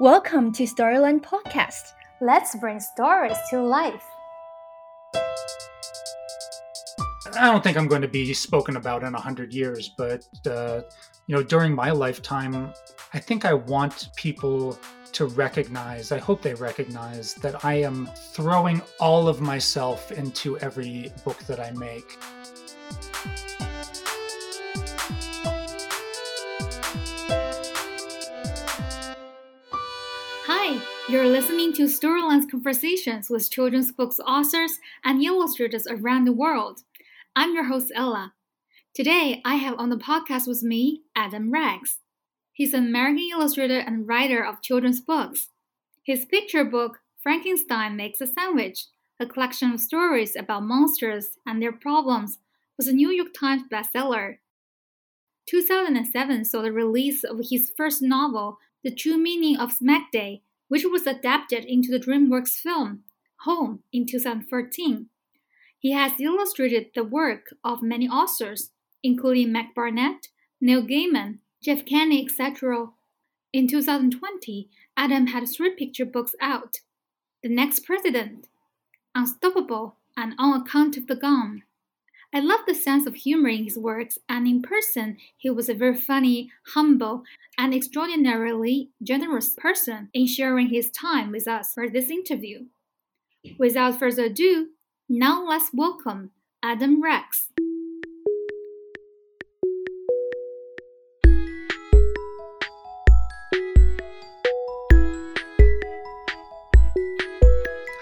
Welcome to Storyland Podcast. Let's bring stories to life. I don't think I'm going to be spoken about in a hundred years, but uh, you know, during my lifetime, I think I want people to recognize. I hope they recognize that I am throwing all of myself into every book that I make. You're listening to Storyland's conversations with children's books authors and illustrators around the world. I'm your host, Ella. Today, I have on the podcast with me Adam Rex. He's an American illustrator and writer of children's books. His picture book, Frankenstein Makes a Sandwich, a collection of stories about monsters and their problems, was a New York Times bestseller. 2007 saw the release of his first novel, The True Meaning of Smekday, which was adapted into the DreamWorks film, Home, in 2014. He has illustrated the work of many authors, including Mac Barnett, Neil Gaiman, Jeff Kinney, etc. In 2020, Adam had three picture books out The Next President, Unstoppable, and On Account of the Gun. I love the sense of humor in his works, and in person, he was a very funny, humble, and extraordinarily generous person in sharing his time with us for this interview. Without further ado, now let's welcome Adam Rex.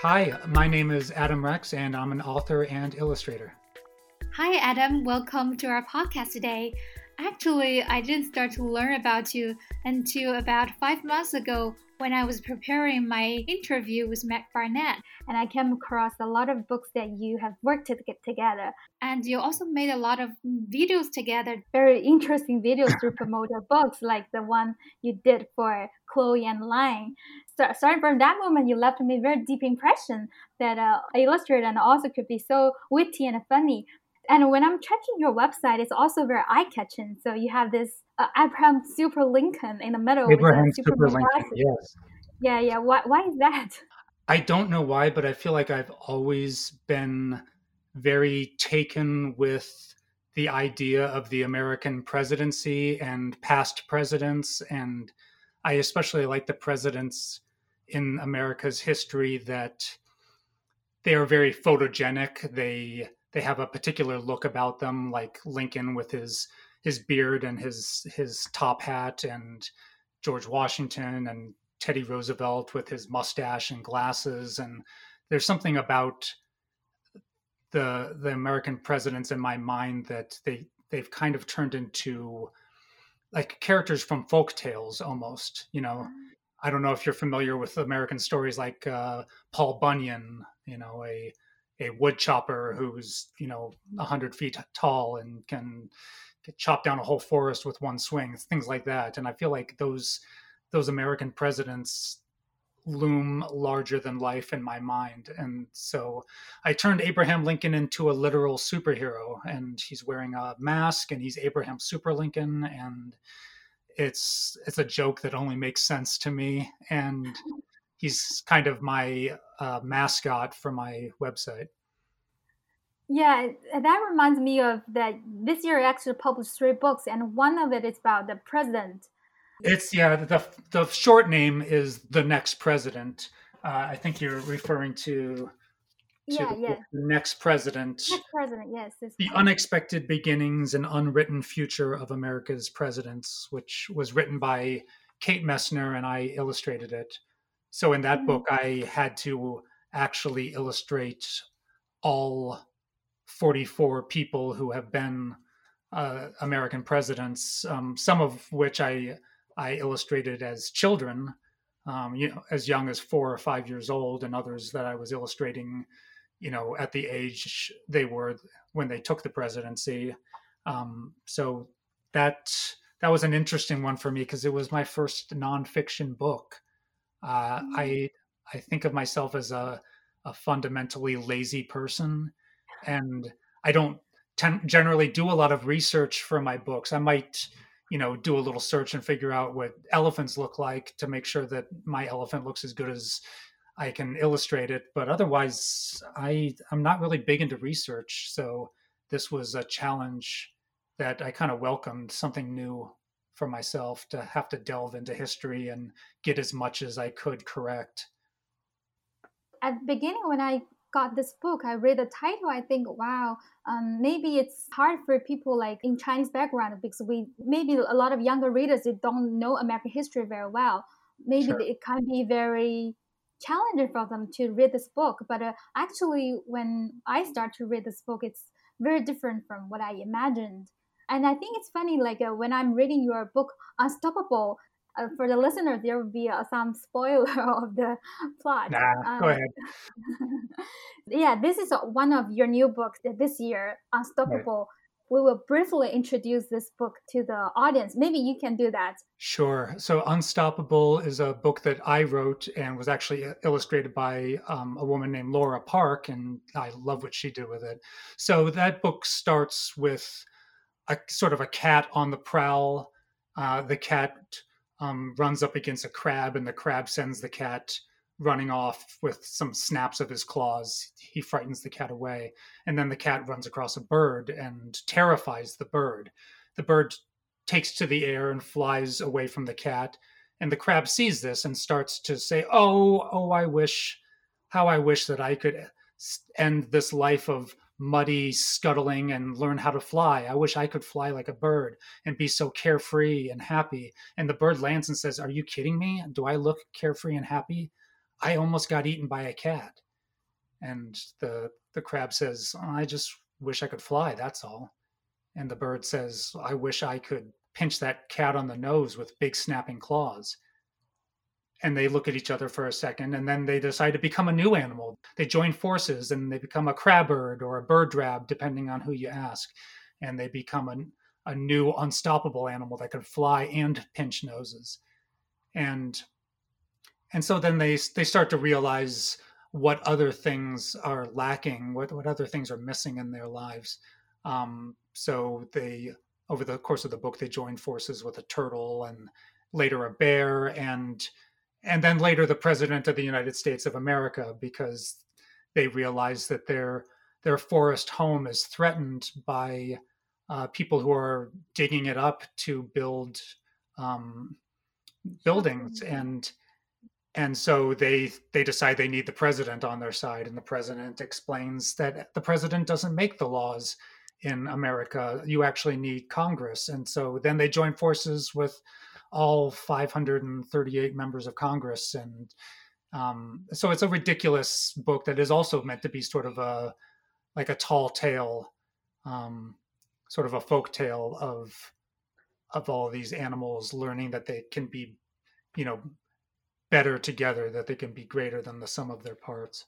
Hi, my name is Adam Rex, and I'm an author and illustrator. Hi, Adam. Welcome to our podcast today. Actually, I didn't start to learn about you until about five months ago when I was preparing my interview with Mac Barnett, and I came across a lot of books that you have worked to get together. And you also made a lot of videos together, very interesting videos to promote your books, like the one you did for Chloe and Lion. So, starting from that moment, you left me a very deep impression that uh, illustrator and author could be so witty and funny. And when I'm checking your website, it's also very eye catching. So you have this uh, Abraham Super Lincoln in the middle. Abraham Super Lincoln, yes. Yeah, yeah. Why, why is that? I don't know why, but I feel like I've always been very taken with the idea of the American presidency and past presidents. And I especially like the presidents in America's history that they are very photogenic. They they have a particular look about them, like Lincoln with his his beard and his his top hat, and George Washington and Teddy Roosevelt with his mustache and glasses. And there's something about the the American presidents in my mind that they they've kind of turned into like characters from folk tales almost you know i don't know if you're familiar with american stories like uh, paul bunyan you know a a wood chopper who's you know 100 mm-hmm. feet tall and can chop down a whole forest with one swing things like that. And i feel like those those american presidents loom larger than life in my mind. And so i turned abraham lincoln into a literal superhero and he's wearing a mask and he's abraham super lincoln and it's it's a joke that only makes sense to me. And he's kind of my uh, mascot for my website. Yeah, that reminds me of that this year I actually published three books, and one of it is about the president. It's yeah, the the short name is the next president. Uh, I think you're referring to. to yeah, yeah. The next president. Next president, yes. The unexpected beginnings and unwritten future of America's presidents, which was written by Kate Messner, and I illustrated it. So in that mm-hmm. book, I had to actually illustrate all 44 people who have been uh, American presidents, um, some of which I I illustrated as children, um, you know, as young as four or five years old, and others that I was illustrating, you know, at the age they were when they took the presidency. Um, so that that was an interesting one for me because it was my first nonfiction book. Uh, mm-hmm. I I think of myself as a, a fundamentally lazy person, and I don't ten- generally do a lot of research for my books. I might, you know, do a little search and figure out what elephants look like to make sure that my elephant looks as good as I can illustrate it. But otherwise, I I'm not really big into research, so this was a challenge that I kind of welcomed, something new for myself to have to delve into history and get as much as I could correct. At the beginning, when I got this book, I read the title, I think, wow, um, maybe it's hard for people like in Chinese background because we maybe a lot of younger readers they don't know American history very well. Maybe sure. it can be very challenging for them to read this book. But uh, actually, when I start to read this book, it's very different from what I imagined. And I think it's funny, like uh, when I'm reading your book, Unstoppable, uh, for the listener, there will be uh, some spoiler of the plot. Nah, um, go ahead. yeah, this is one of your new books this year, Unstoppable. Right. We will briefly introduce this book to the audience. Maybe you can do that. Sure. So, Unstoppable is a book that I wrote and was actually uh, illustrated by um, a woman named Laura Park, and I love what she did with it. So, that book starts with a sort of a cat on the prowl. Uh, the cat um, runs up against a crab, and the crab sends the cat running off with some snaps of his claws. He frightens the cat away. And then the cat runs across a bird and terrifies the bird. The bird takes to the air and flies away from the cat. And the crab sees this and starts to say, Oh, oh, I wish, how I wish that I could end this life of muddy scuttling and learn how to fly. I wish I could fly like a bird and be so carefree and happy. And the bird lands and says, Are you kidding me? Do I look carefree and happy? I almost got eaten by a cat. And the the crab says, I just wish I could fly, that's all. And the bird says, I wish I could pinch that cat on the nose with big snapping claws and they look at each other for a second and then they decide to become a new animal. They join forces and they become a crab bird or a bird drab depending on who you ask. And they become a, a new unstoppable animal that can fly and pinch noses. And and so then they they start to realize what other things are lacking what what other things are missing in their lives. Um, so they over the course of the book they join forces with a turtle and later a bear and and then later the president of the United States of America because they realize that their their forest home is threatened by uh, people who are digging it up to build um, buildings. And and so they they decide they need the president on their side and the president explains that the president doesn't make the laws in america. You actually need congress. And so then they join forces with all 538 members of Congress. And um, so it's a ridiculous book that is also meant to be sort of a like a tall tale, um, sort of a folk tale of of all of these animals learning that they can be, you know, better together, that they can be greater than the sum of their parts.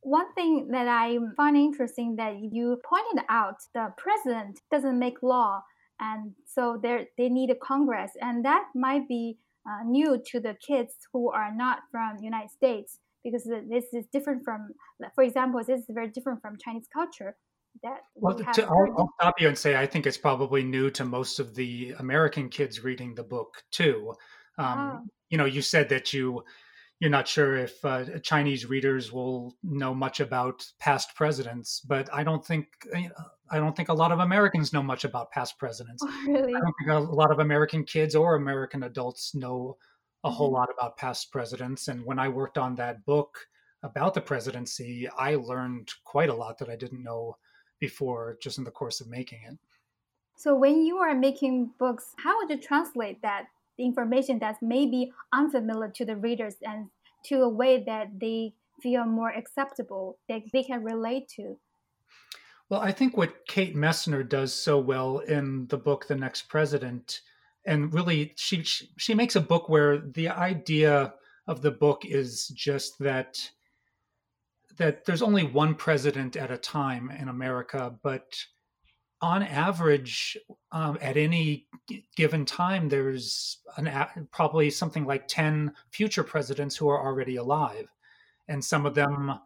One thing that I find interesting that you pointed out, the president doesn't make law, and so they they need a Congress, and that might be uh, new to the kids who are not from United States because this is different from, for example, this is very different from Chinese culture. That well, we to, I'll, I'll, stop you and say I think it's probably new to most of the American kids reading the book too. Um, oh. You know, you said that you you're not sure if uh, Chinese readers will know much about past presidents, but I don't think I don't think a lot of Americans know much about past presidents. Oh, really? I don't think a lot of American kids or American adults know a mm-hmm. whole lot about past presidents. And when I worked on that book about the presidency, I learned quite a lot that I didn't know before, just in the course of making it. So, when you are making books, how would you translate that information that's maybe unfamiliar to the readers and to a way that they feel more acceptable that they can relate to well i think what kate messner does so well in the book the next president and really she she makes a book where the idea of the book is just that that there's only one president at a time in america but on average, um, at any given time, there's an, probably something like 10 future presidents who are already alive. And some of them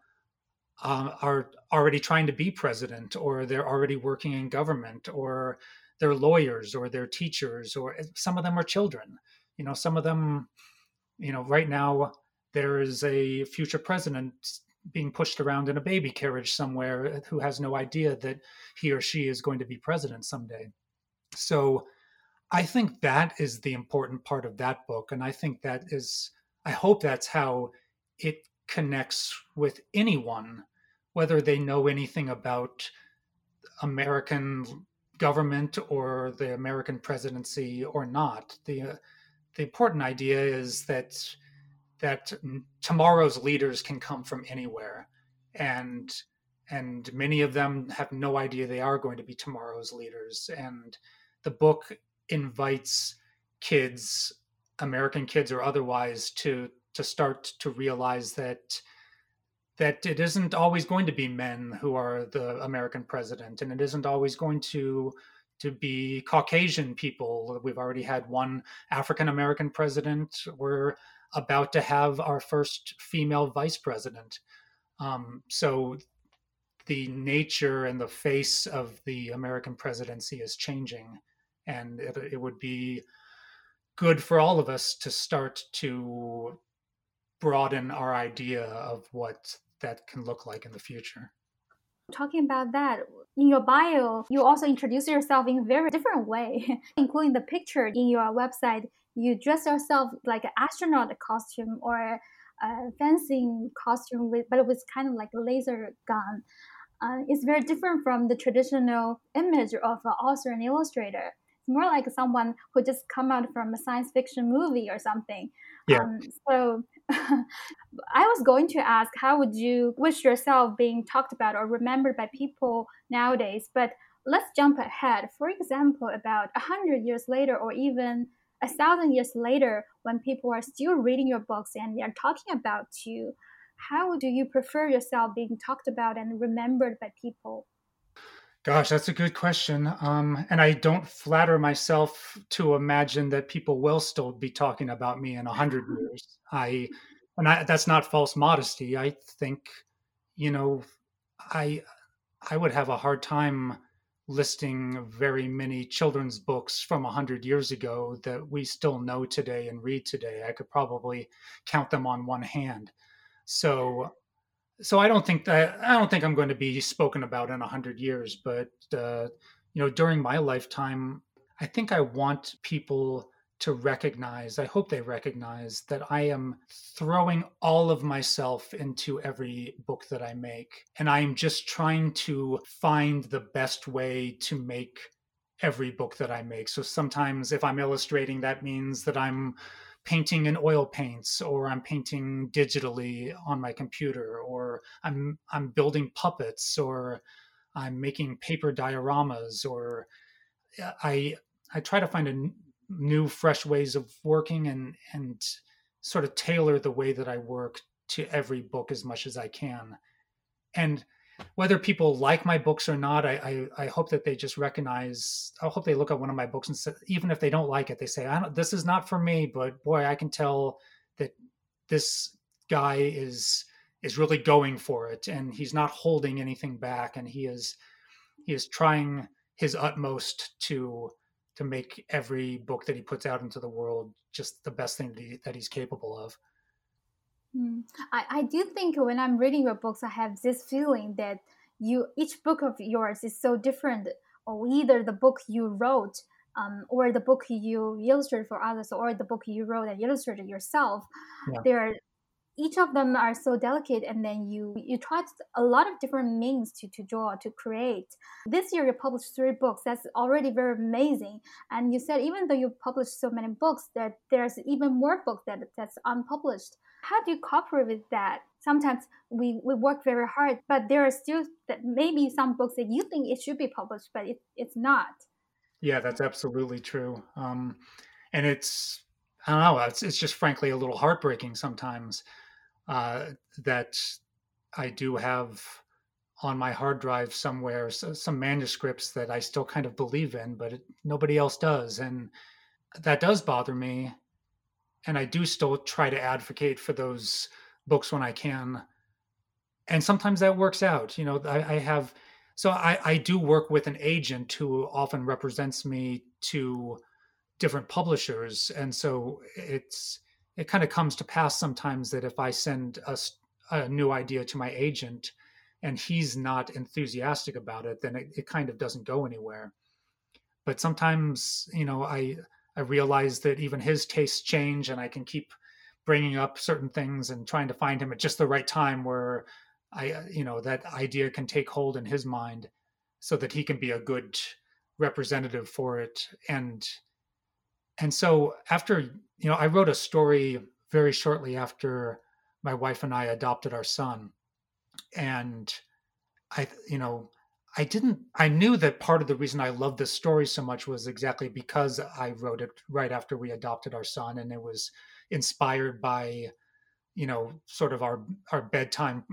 um, are already trying to be president, or they're already working in government, or they're lawyers or they're teachers or some of them are children. You know some of them you know right now there is a future president being pushed around in a baby carriage somewhere who has no idea that he or she is going to be president someday. So i think that is the important part of that book and i think that is i hope that's how it connects with anyone whether they know anything about american government or the american presidency or not. The uh, the important idea is that that tomorrow's leaders can come from anywhere and and many of them have no idea they are going to be tomorrow's leaders. And the book invites kids american kids or otherwise to to start to realize that that it isn't always going to be men who are the american president and it isn't always going to to be Caucasian people. We've already had one African American president. We're about to have our first female vice president. Um, so the nature and the face of the American presidency is changing. And it, it would be good for all of us to start to broaden our idea of what that can look like in the future. Talking about that, in your bio, you also introduce yourself in a very different way, including the picture in your website. You dress yourself like an astronaut costume or a fencing costume, with, but was kind of like a laser gun. Uh, it's very different from the traditional image of an author and illustrator. It's more like someone who just come out from a science fiction movie or something. Yeah. Um, so I was going to ask, how would you wish yourself being talked about or remembered by people nowadays? But let's jump ahead. For example, about a hundred years later, or even a thousand years later, when people are still reading your books and they're talking about you, how do you prefer yourself being talked about and remembered by people? Gosh, that's a good question. Um, and I don't flatter myself to imagine that people will still be talking about me in a hundred years. I, and I, that's not false modesty. I think, you know, I, I would have a hard time listing very many children's books from a hundred years ago that we still know today and read today. I could probably count them on one hand. So so I don't think that I don't think I'm going to be spoken about in a hundred years, but uh, you know, during my lifetime, I think I want people to recognize. I hope they recognize that I am throwing all of myself into every book that I make, and I am just trying to find the best way to make every book that I make. So sometimes, if I'm illustrating, that means that I'm painting in oil paints or I'm painting digitally on my computer or I'm I'm building puppets or I'm making paper dioramas or I I try to find a new fresh ways of working and and sort of tailor the way that I work to every book as much as I can. And whether people like my books or not, I, I, I hope that they just recognize. I hope they look at one of my books and say, even if they don't like it, they say, "I don't. This is not for me." But boy, I can tell that this guy is is really going for it, and he's not holding anything back, and he is he is trying his utmost to to make every book that he puts out into the world just the best thing that, he, that he's capable of. Mm. I, I do think when I'm reading your books, I have this feeling that you each book of yours is so different, or either the book you wrote, um, or the book you illustrated for others, or the book you wrote and illustrated yourself. Yeah. There each of them are so delicate and then you you tried a lot of different means to, to draw to create. This year you published three books. That's already very amazing. And you said even though you published so many books that there's even more books that that's unpublished. How do you cooperate with that? Sometimes we, we work very hard but there are still that maybe some books that you think it should be published but it, it's not. Yeah that's absolutely true. Um, and it's I don't know. It's, it's just frankly a little heartbreaking sometimes uh, that I do have on my hard drive somewhere so, some manuscripts that I still kind of believe in, but it, nobody else does, and that does bother me. And I do still try to advocate for those books when I can, and sometimes that works out. You know, I, I have so I, I do work with an agent who often represents me to different publishers and so it's it kind of comes to pass sometimes that if i send a, a new idea to my agent and he's not enthusiastic about it then it, it kind of doesn't go anywhere. But sometimes you know i i realize that even his tastes change and i can keep bringing up certain things and trying to find him at just the right time where i uh, you know that idea can take hold in his mind so that he can be a good representative for it and and so after you know i wrote a story very shortly after my wife and i adopted our son. And i you know i didn't i knew that part of the reason i loved this story so much was exactly because i wrote it right after we adopted our son and it was inspired by you know sort of our our bedtime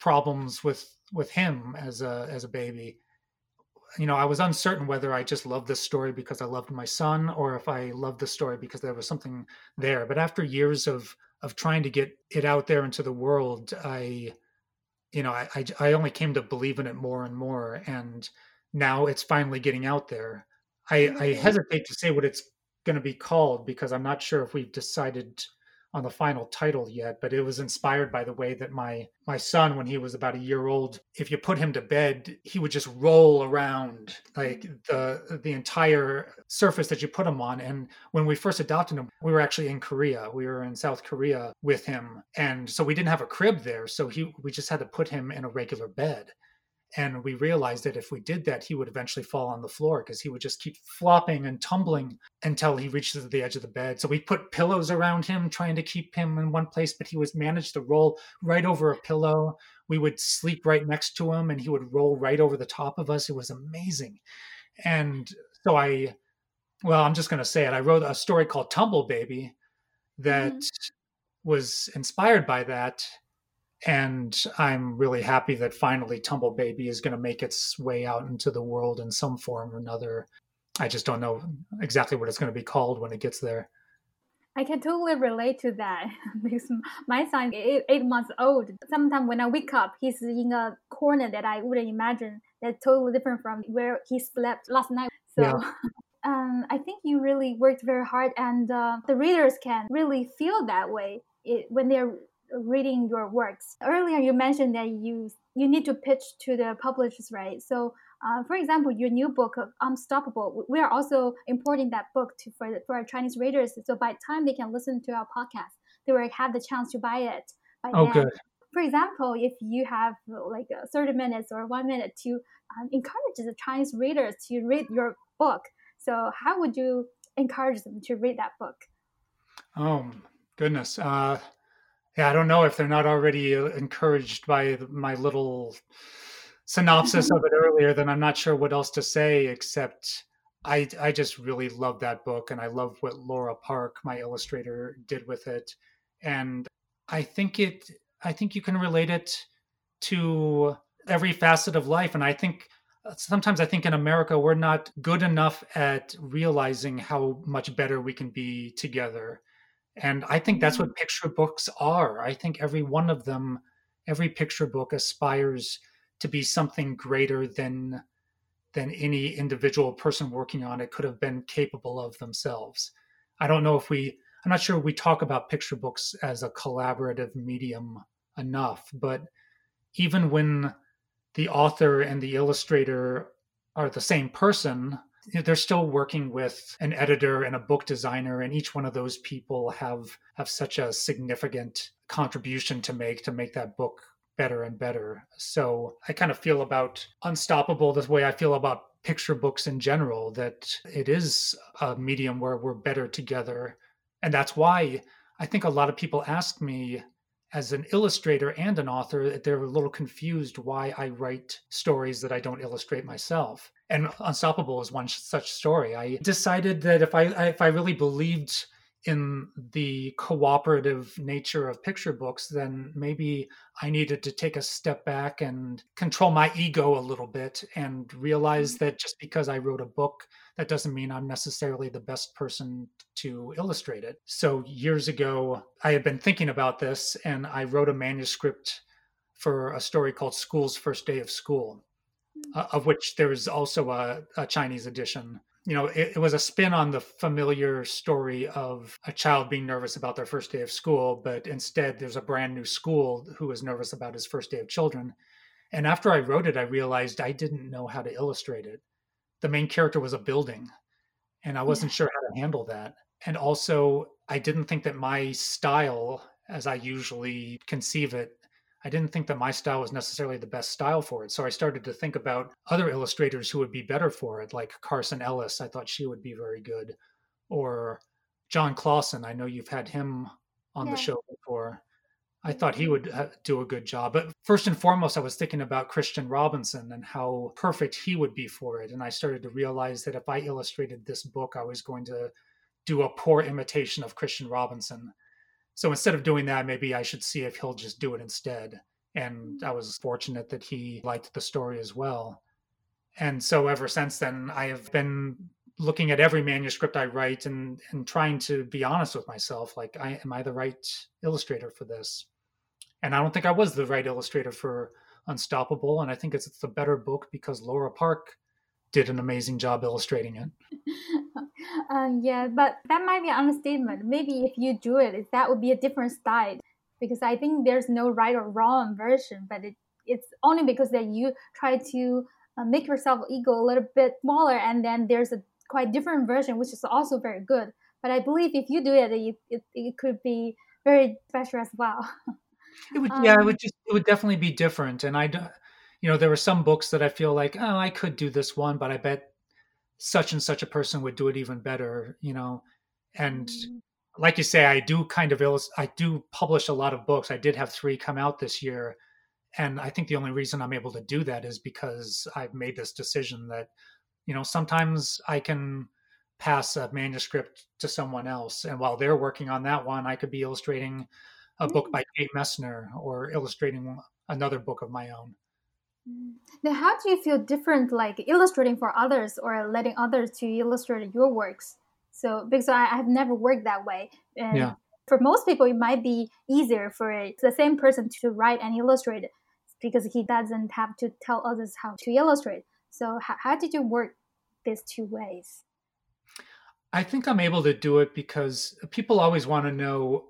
problems with with him as a as a baby you know, I was uncertain whether I just loved this story because I loved my son or if I loved the story because there was something there. But after years of of trying to get it out there into the world, I, you know, I, I, I only came to believe in it more and more. And now it's finally getting out there. I, I mm-hmm. hesitate to say what it's going to be called because I'm not sure if we've decided on the final title yet, but it was inspired by the way that my my son, when he was about a year old, if you put him to bed, he would just roll around like the the entire surface that you put him on. And when we first adopted him, we were actually in Korea. We were in South Korea with him, and so we didn't have a crib there. So he we just had to put him in a regular bed. And we realized that if we did that, he would eventually fall on the floor because he would just keep flopping and tumbling until he reaches the edge of the bed. So we put pillows around him, trying to keep him in one place, but he was managed to roll right over a pillow. We would sleep right next to him and he would roll right over the top of us. It was amazing. And so I, well, I'm just going to say it. I wrote a story called Tumble Baby that mm-hmm. was inspired by that and I'm really happy that finally Tumble Baby is going to make its way out into the world in some form or another. I just don't know exactly what it's going to be called when it gets there. I can totally relate to that because my son is eight months old. Sometimes when I wake up, he's in a corner that I wouldn't imagine. That's totally different from where he slept last night. So. Yeah. Um, I think you really worked very hard, and uh, the readers can really feel that way it, when they're reading your works. Earlier, you mentioned that you you need to pitch to the publishers, right? So, uh, for example, your new book, Unstoppable, we are also importing that book to for the, for our Chinese readers. So by the time they can listen to our podcast, they will have the chance to buy it. By oh, then. good. For example, if you have like 30 minutes or one minute to um, encourage the Chinese readers to read your book, so how would you encourage them to read that book? Oh goodness. Uh, yeah, I don't know if they're not already uh, encouraged by my little synopsis of it earlier. Then I'm not sure what else to say except I I just really love that book and I love what Laura Park, my illustrator, did with it, and I think it I think you can relate it to every facet of life, and I think uh, sometimes I think in America we're not good enough at realizing how much better we can be together and I think that's what mm. picture books are. I think every one of them, every picture book aspires to be something greater than than any individual person working on it could have been capable of themselves. I don't know if we I'm not sure we talk about picture books as a collaborative medium enough, but even when the author and the illustrator are the same person, they're still working with an editor and a book designer and each one of those people have have such a significant contribution to make to make that book better and better. So i kind of feel about unstoppable the way i feel about picture books in general that it is a medium where we're better together. And that's why i think a lot of people ask me as an illustrator and an author, they're a little confused why I write stories that I don't illustrate myself. And Unstoppable is one such story. I decided that if I if I really believed in the cooperative nature of picture books, then maybe I needed to take a step back and control my ego a little bit and realize mm-hmm. that just because I wrote a book, that doesn't mean I'm necessarily the best person to illustrate it. So years ago, I had been thinking about this and I wrote a manuscript for a story called School's First Day of School. uh, of which there is also a, a Chinese edition. You know, it, it, was a spin on the familiar story of a child being nervous about their first day of school, but instead there's a brand new school who is nervous about his first day of children. And after I wrote it, I realized I didn't know how to illustrate it. The main character was a building, and I wasn't yeah. sure how to handle that. And also, I didn't think that my style, as I usually conceive it, I didn't think that my style was necessarily the best style for it. So I started to think about other illustrators who would be better for it, like Carson Ellis. I thought she would be very good. Or Jon Klassen. I know you've had him on yeah. the show before. I thought he would uh, do a good job. But first and foremost, I was thinking about Christian Robinson and how perfect he would be for it. And I started to realize that if I illustrated this book, I was going to do a poor imitation of Christian Robinson. So instead of doing that, maybe I should see if he'll just do it instead. And I was fortunate that he liked the story as well. And so ever since then, I have been looking at every manuscript I write and, and trying to be honest with myself. Like, I, am I the right illustrator for this? And I don't think I was the right illustrator for Unstoppable. And I think it's, it's a better book because Laura Park did an amazing job illustrating it. uh, yeah, but that might be an understatement. Maybe if you do it, that would be a different style. Because I think there's no right or wrong version, but it, it's only because that you try to uh, make yourself ego a little bit smaller, and then there's a quite different version, which is also very good. But I believe if you do it, it, it, it could be very special as well. It would, um, yeah, it would just, it would definitely be different. And I, you know, there were some books that I feel like, oh, I could do this one, but I bet such and such a person would do it even better, you know. And mm-hmm. like you say, I do kind of illust- I do publish a lot of books. I did have three come out this year, and I think the only reason I'm able to do that is because I've made this decision that, you know, sometimes I can pass a manuscript to someone else, and while they're working on that one, I could be illustrating a book by mm. Kate Messner or illustrating another book of my own. Now, how do you feel different, like illustrating for others or letting others to illustrate your works? So, because I, have never worked that way, and yeah. for most people, it might be easier for the same person to write and illustrate because he doesn't have to tell others how to illustrate. So, how, how did you work these two ways? I think I'm able to do it because people always want to know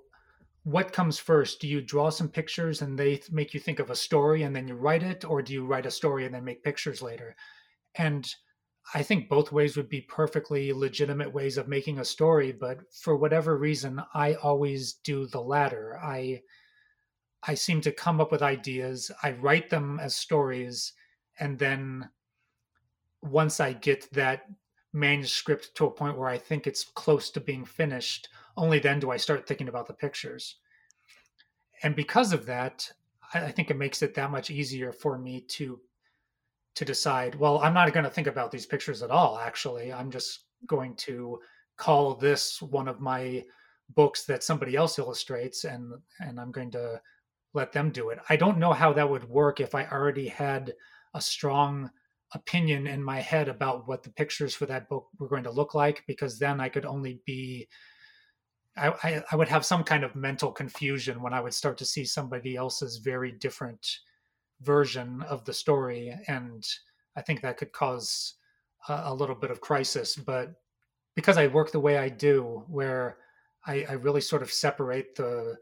what comes first? Do you draw some pictures and they make you think of a story and then you write it, or do you write a story and then make pictures later? And I think both ways would be perfectly legitimate ways of making a story, but for whatever reason, I always do the latter. I I seem to come up with ideas, I write them as stories, and then once I get that manuscript to a point where I think it's close to being finished, only then do I start thinking about the pictures. And because of that, I, think it makes it that much easier for me to to decide, well, I'm not going to think about these pictures at all, actually. I'm just going to call this one of my books that somebody else illustrates and and I'm going to let them do it. I don't know how that would work if I already had a strong opinion in my head about what the pictures for that book were going to look like because then I could only be I, I, I, would have some kind of mental confusion when I would start to see somebody else's very different version of the story, and I think that could cause a, a little bit of crisis. But because I work the way I do, where I, I really sort of separate the,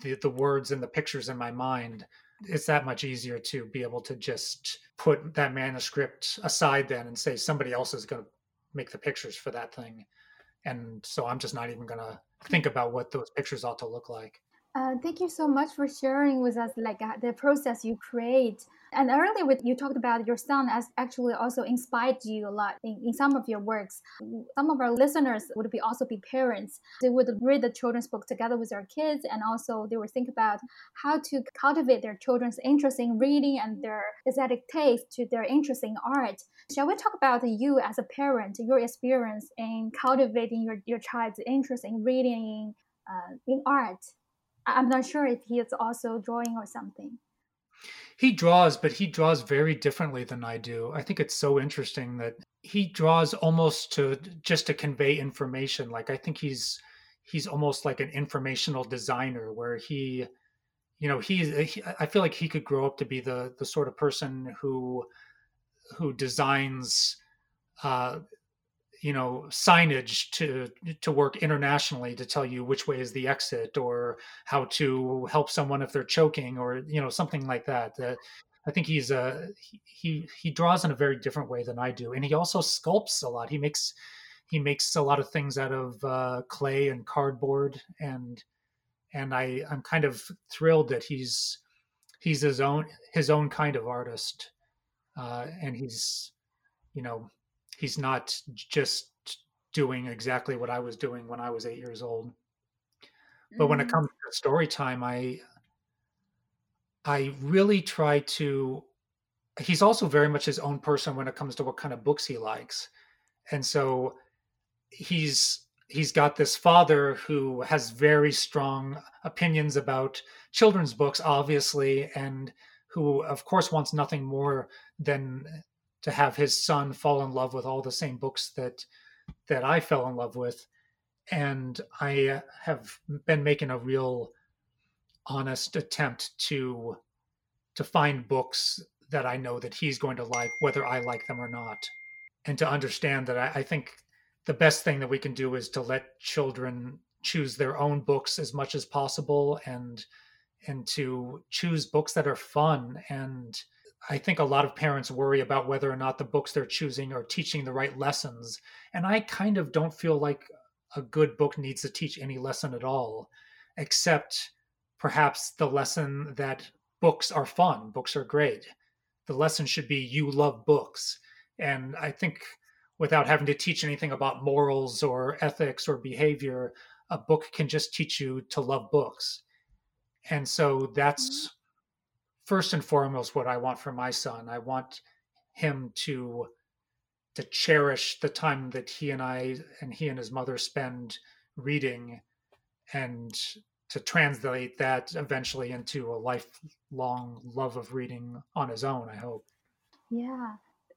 the the words and the pictures in my mind, it's that much easier to be able to just put that manuscript aside then and say somebody else is going to make the pictures for that thing and so i'm just not even going to think about what those pictures ought to look like. Uh, thank you so much for sharing with us like uh, the process you create. And earlier, with you talked about your son as actually also inspired you a lot in, in some of your works. Some of our listeners would be also be parents. They would read the children's book together with their kids, and also they would think about how to cultivate their children's interest in reading and their aesthetic taste to their interest in art. Shall we talk about you as a parent, your experience in cultivating your, your child's interest in reading, uh, in art? I'm not sure if he is also drawing or something. He draws, but he draws very differently than I do. I think it's so interesting that he draws almost to just to convey information. Like I think he's he's almost like an informational designer where he you know he's he, i feel like he could grow up to be the the sort of person who who designs uh, you know signage to to work internationally to tell you which way is the exit or how to help someone if they're choking or you know something like that that i think he's a he he draws in a very different way than i do and he also sculpts a lot. He makes he makes a lot of things out of uh, clay and cardboard and and i i'm kind of thrilled that he's he's his own his own kind of artist uh, and he's you know he's not just doing exactly what I was doing when I was eight years old. But when it mm-hmm. comes to story time, I I really try to he's also very much his own person when it comes to what kind of books he likes. And so he's he's got this father who has very strong opinions about children's books obviously and who of course wants nothing more than to have his son fall in love with all the same books that that I fell in love with. And I uh, have been making a real honest attempt to to find books that I know that he's going to like whether I like them or not and to understand that I, I think the best thing that we can do is to let children choose their own books as much as possible and and to choose books that are fun and I think a lot of parents worry about whether or not the books they're choosing are teaching the right lessons. And I kind of don't feel like a good book needs to teach any lesson at all, except perhaps the lesson that books are fun, books are great. The lesson should be you love books. And I think without having to teach anything about morals or ethics or behavior, a book can just teach you to love books. And so that's mm-hmm first and foremost what I want for my son. I want him to to cherish the time that he and I and he and his mother spend reading and to translate that eventually into a lifelong love of reading on his own, I hope. Yeah.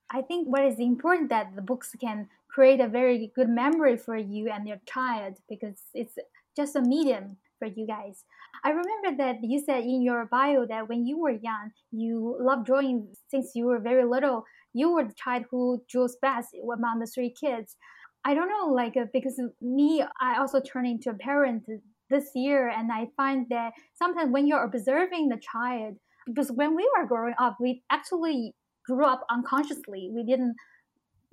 I think what is important that the books can create a very good memory for you and your child because it's just a medium for you guys. I remember that you said in your bio that when you were young, you loved drawing since you were very little. You were the child who draws best among the three kids. I don't know, like, uh, because me, I also turned into a parent this year, and I find that sometimes when you're observing the child, because when we were growing up, we actually grew up unconsciously. We didn't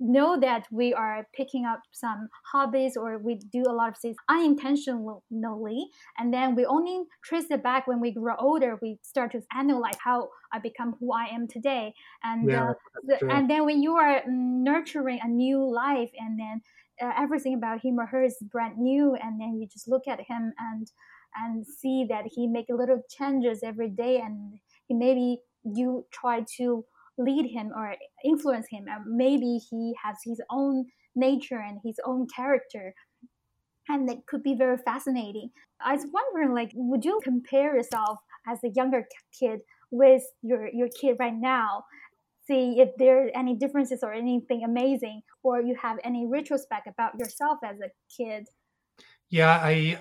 know that we are picking up some hobbies or we do a lot of things unintentionally and then we only trace it back when we grow older we start to analyze how i become who i am today. And yeah, uh, and then when you are nurturing a new life and then uh, everything about him or her is brand new and then you just look at him and and see that he make little changes every day and he maybe you try to lead him or influence him and maybe he has his own nature and his own character and it could be very fascinating. I was wondering like would you compare yourself as a younger kid with your your kid right now? See if there are any differences or anything amazing or you have any retrospect about yourself as a kid? Yeah i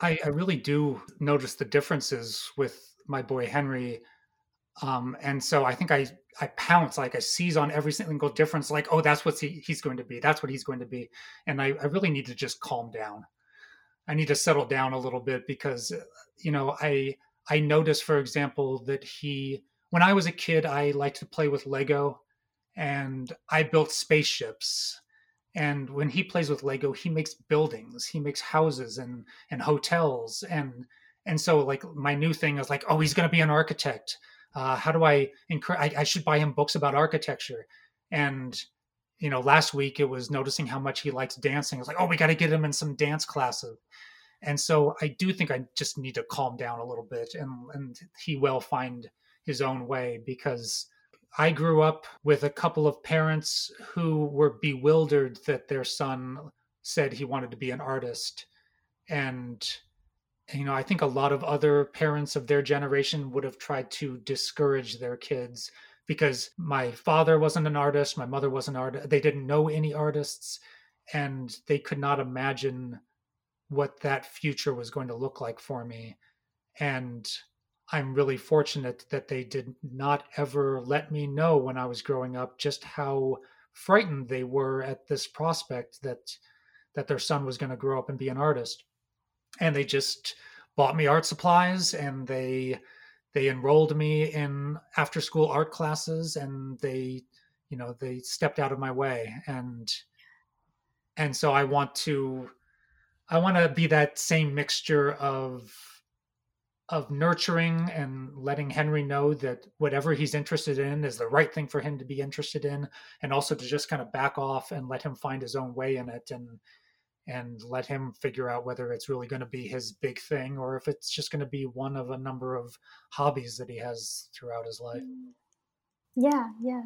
i, I really do notice the differences with my boy henry um, and so I think I I pounce like I seize on every single difference, like oh that's what he, he's going to be, that's what he's going to be, and I, I really need to just calm down. I need to settle down a little bit because you know I I noticed for example that he when I was a kid I liked to play with Lego, and I built spaceships. And when he plays with Lego, he makes buildings, he makes houses and and hotels and and so like my new thing is like oh he's going to be an architect uh, how do I encourage? I, I should buy him books about architecture. And you know, last week it was noticing how much he likes dancing. It's like, oh, we got to get him in some dance classes. And so I do think I just need to calm down a little bit, and and he will find his own way because I grew up with a couple of parents who were bewildered that their son said he wanted to be an artist, and you know, I think a lot of other parents of their generation would have tried to discourage their kids because my father wasn't an artist, my mother wasn't an artist, they didn't know any artists, and they could not imagine what that future was going to look like for me. And I'm really fortunate that they did not ever let me know when I was growing up just how frightened they were at this prospect that that their son was going to grow up and be an artist. And they just bought me art supplies and they they enrolled me in after school art classes and they you know they stepped out of my way. And and so I want to I want to be that same mixture of of nurturing and letting Henry know that whatever he's interested in is the right thing for him to be interested in, and also to just kind of back off and let him find his own way in it and and let him figure out whether it's really going to be his big thing or if it's just going to be one of a number of hobbies that he has throughout his life. Mm. Yeah, yeah.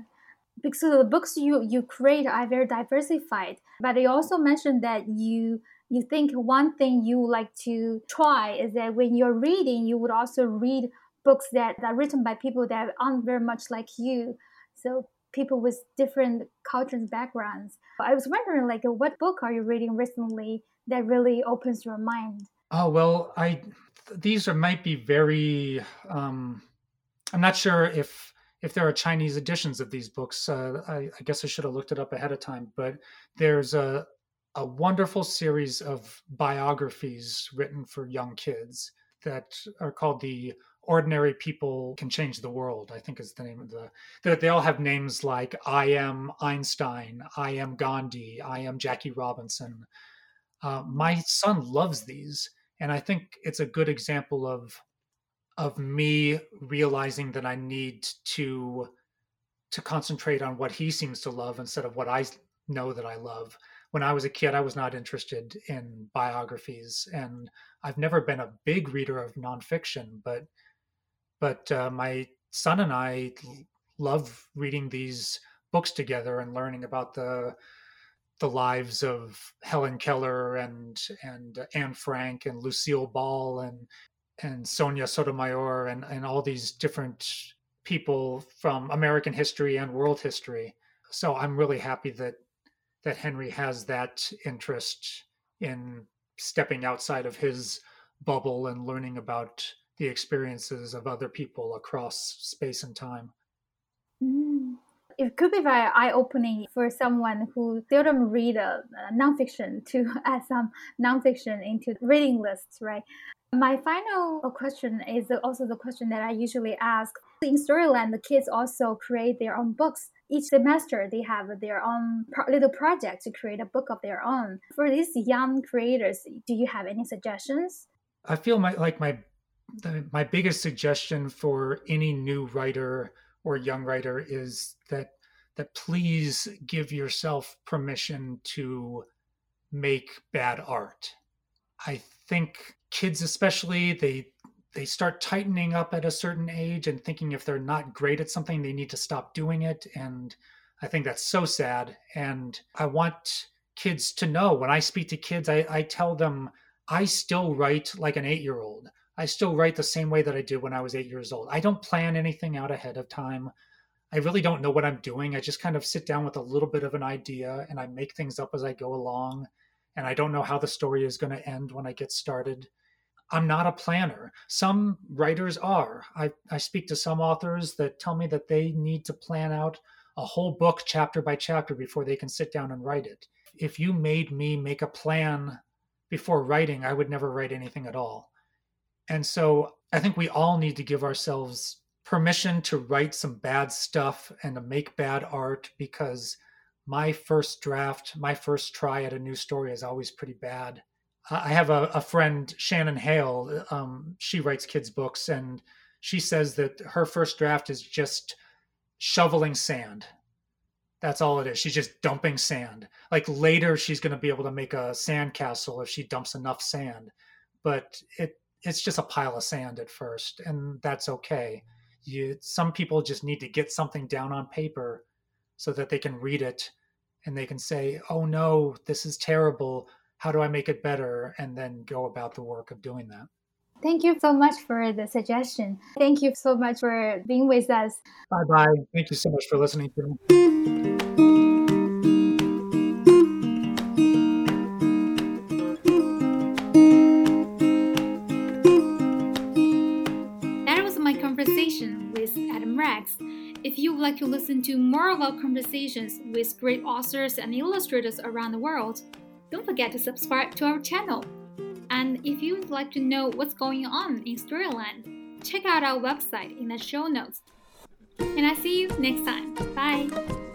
Because the books you you create are very diversified, but you also mentioned that you you think one thing you like to try is that when you're reading, you would also read books that are written by people that aren't very much like you. So people with different cultures backgrounds. I was wondering, like, what book are you reading recently that really opens your mind? Oh well, I these are might be very. Um, I'm not sure if if there are Chinese editions of these books. Uh, I, I guess I should have looked it up ahead of time. But there's a a wonderful series of biographies written for young kids that are called the ordinary people can change the world i think is the name of the they, they all have names like i am einstein i am gandhi i am jackie robinson uh, my son loves these and i think it's a good example of of me realizing that i need to to concentrate on what he seems to love instead of what i know that i love when I was a kid, I was not interested in biographies, and I've never been a big reader of nonfiction. But but uh, my son and I love reading these books together and learning about the the lives of Helen Keller and and Anne Frank and Lucille Ball and and Sonia Sotomayor and and all these different people from American history and world history. So I'm really happy that that Henry has that interest in stepping outside of his bubble and learning about the experiences of other people across space and time. Mm. It could be very eye-opening for someone who seldom read a, a nonfiction to add some nonfiction into reading lists, right? My final question is also the question that I usually ask. In Storyland, the kids also create their own books each semester they have their own pro- little project to create a book of their own. For these young creators, do you have any suggestions? I feel my like my the, my biggest suggestion for any new writer or young writer is that that please give yourself permission to make bad art. I think kids especially they they start tightening up at a certain age and thinking if they're not great at something they need to stop doing it and i think that's so sad and i want kids to know when i speak to kids i, I tell them i still write like an eight year old i still write the same way that i did when i was eight years old i don't plan anything out ahead of time i really don't know what i'm doing i just kind of sit down with a little bit of an idea and i make things up as i go along and i don't know how the story is going to end when i get started I'm not a planner. Some writers are. I, I speak to some authors that tell me that they need to plan out a whole book chapter by chapter before they can sit down and write it. If you made me make a plan before writing, I would never write anything at all. And so I think we all need to give ourselves permission to write some bad stuff and to make bad art because my first draft, my first try at a new story is always pretty bad. I have a, a friend, Shannon Hale. Um, she writes kids' books, and she says that her first draft is just shoveling sand. That's all it is. She's just dumping sand. Like later, she's going to be able to make a sand castle if she dumps enough sand, but it it's just a pile of sand at first, and that's okay. You some people just need to get something down on paper so that they can read it and they can say, "Oh no, this is terrible." how do I make it better? And then go about the work of doing that. Thank you so much for the suggestion. Thank you so much for being with us. Bye bye. Thank you so much for listening to me. Would like to listen to more of our conversations with great authors and illustrators around the world, don't forget to subscribe to our channel. And if you would like to know what's going on in Storyland, check out our website in the show notes. And I see you next time. Bye.